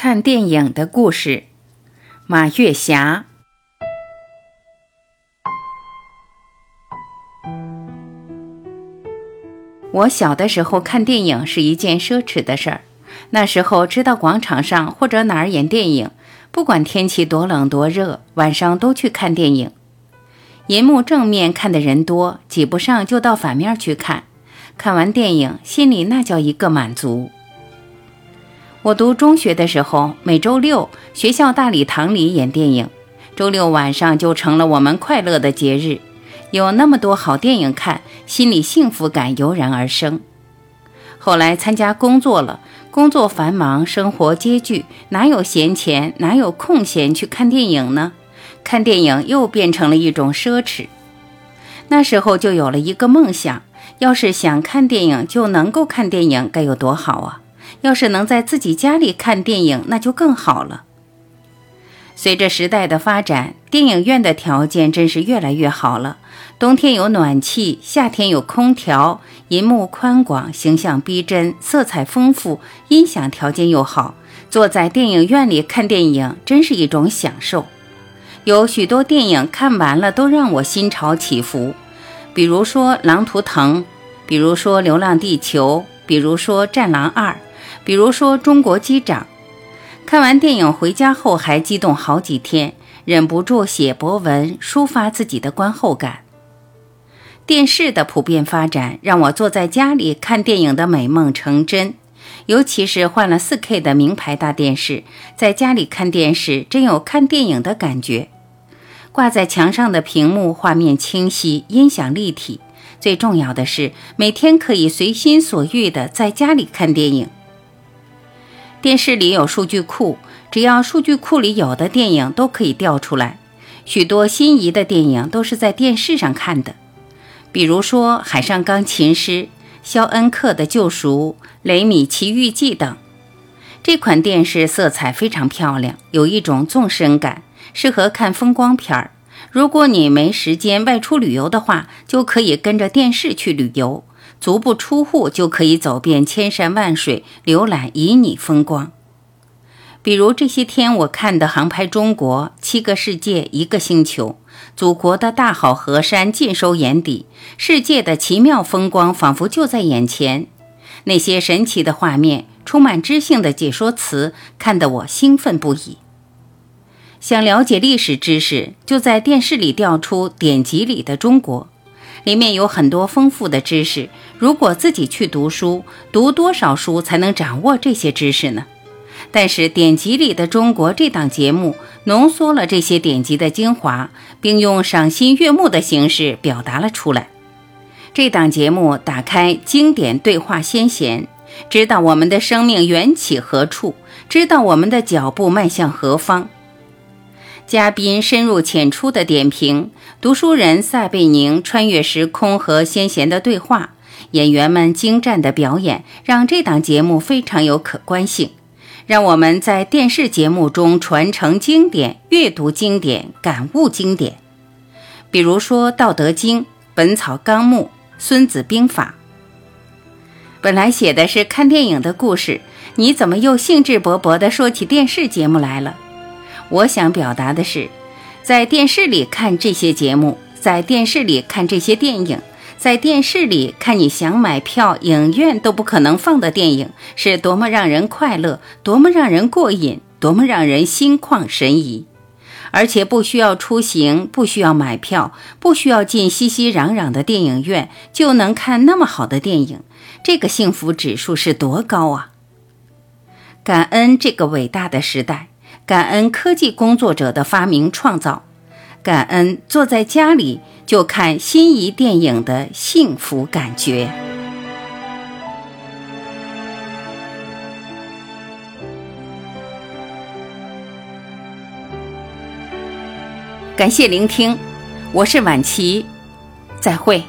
看电影的故事，马月霞。我小的时候看电影是一件奢侈的事儿。那时候知道广场上或者哪儿演电影，不管天气多冷多热，晚上都去看电影。银幕正面看的人多，挤不上就到反面去看。看完电影，心里那叫一个满足。我读中学的时候，每周六学校大礼堂里演电影，周六晚上就成了我们快乐的节日。有那么多好电影看，心里幸福感油然而生。后来参加工作了，工作繁忙，生活拮据，哪有闲钱，哪有空闲去看电影呢？看电影又变成了一种奢侈。那时候就有了一个梦想：要是想看电影就能够看电影，该有多好啊！要是能在自己家里看电影，那就更好了。随着时代的发展，电影院的条件真是越来越好了。冬天有暖气，夏天有空调，银幕宽广，形象逼真，色彩丰富，音响条件又好。坐在电影院里看电影，真是一种享受。有许多电影看完了都让我心潮起伏，比如说《狼图腾》，比如说《流浪地球》，比如说《战狼二》。比如说《中国机长》，看完电影回家后还激动好几天，忍不住写博文抒发自己的观后感。电视的普遍发展让我坐在家里看电影的美梦成真，尤其是换了 4K 的名牌大电视，在家里看电视真有看电影的感觉。挂在墙上的屏幕画面清晰，音响立体，最重要的是每天可以随心所欲地在家里看电影。电视里有数据库，只要数据库里有的电影都可以调出来。许多心仪的电影都是在电视上看的，比如说《海上钢琴师》《肖恩克的救赎》《雷米奇遇记》等。这款电视色彩非常漂亮，有一种纵深感，适合看风光片儿。如果你没时间外出旅游的话，就可以跟着电视去旅游。足不出户就可以走遍千山万水，浏览旖旎风光。比如这些天我看的《航拍中国》，七个世界一个星球，祖国的大好河山尽收眼底，世界的奇妙风光仿佛就在眼前。那些神奇的画面，充满知性的解说词，看得我兴奋不已。想了解历史知识，就在电视里调出典籍里的中国。里面有很多丰富的知识，如果自己去读书，读多少书才能掌握这些知识呢？但是典籍里的中国这档节目浓缩了这些典籍的精华，并用赏心悦目的形式表达了出来。这档节目打开经典对话先贤，知道我们的生命缘起何处，知道我们的脚步迈向何方。嘉宾深入浅出的点评，读书人撒贝宁穿越时空和先贤的对话，演员们精湛的表演，让这档节目非常有可观性，让我们在电视节目中传承经典、阅读经典、感悟经典。比如说《道德经》《本草纲目》《孙子兵法》。本来写的是看电影的故事，你怎么又兴致勃勃地说起电视节目来了？我想表达的是，在电视里看这些节目，在电视里看这些电影，在电视里看你想买票影院都不可能放的电影，是多么让人快乐，多么让人过瘾，多么让人心旷神怡，而且不需要出行，不需要买票，不需要进熙熙攘攘的电影院，就能看那么好的电影，这个幸福指数是多高啊！感恩这个伟大的时代。感恩科技工作者的发明创造，感恩坐在家里就看心仪电影的幸福感觉。感谢聆听，我是晚琪，再会。